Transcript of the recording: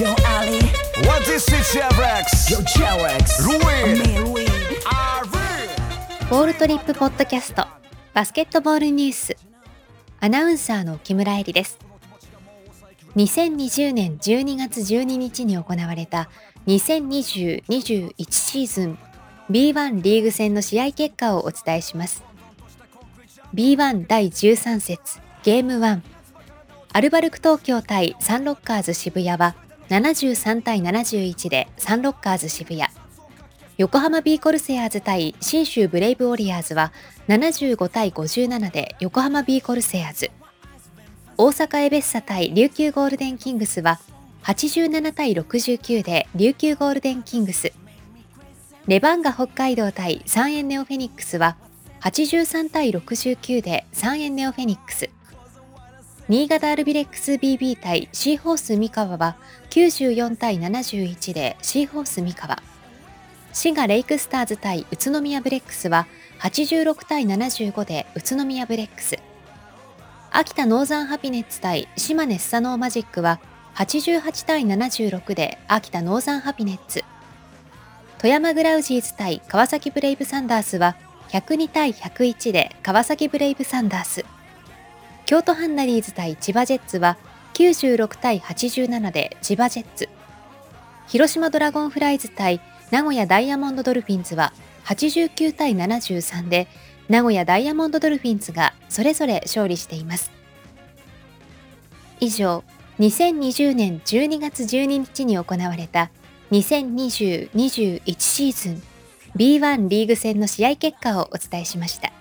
Yo Ali, What is it, Chevrex? yo. Ari. ボールトリップポッドキャスト。バスケットボールニュース。アナウンサーの木村えりです。2020年12月12日に行われた2020-21シーズン。B1 リーグ戦の試合結果をお伝えします。B1 第13節ゲーム1アルバルク東京対サンロッカーズ渋谷は73対71でサンロッカーズ渋谷。横浜ビーコルセアーズ対信州ブレイブウォリアーズは75対57で横浜ビーコルセアーズ。大阪エベッサ対琉球ゴールデンキングスは87対69で琉球ゴールデンキングス。レバンガ北海道対三遠ネオフェニックスは83対69で三遠ネオフェニックス。新潟アルビレックス BB 対シーホース三河は94対71でシーホース三河。滋賀レイクスターズ対宇都宮ブレックスは86対75で宇都宮ブレックス。秋田ノーザンハピネッツ対島根スサノーマジックは88対76で秋田ノーザンハピネッツ。富山グラウジーズ対川崎ブレイブサンダースは102対101で川崎ブレイブサンダース。京都ハンナリーズ対千葉ジェッツは96対87で千葉ジェッツ広島ドラゴンフライズ対名古屋ダイヤモンドドルフィンズは89対73で名古屋ダイヤモンドドルフィンズがそれぞれ勝利しています。以上、2020年12月12日に行われた2020-21シーズン B1 リーグ戦の試合結果をお伝えしました。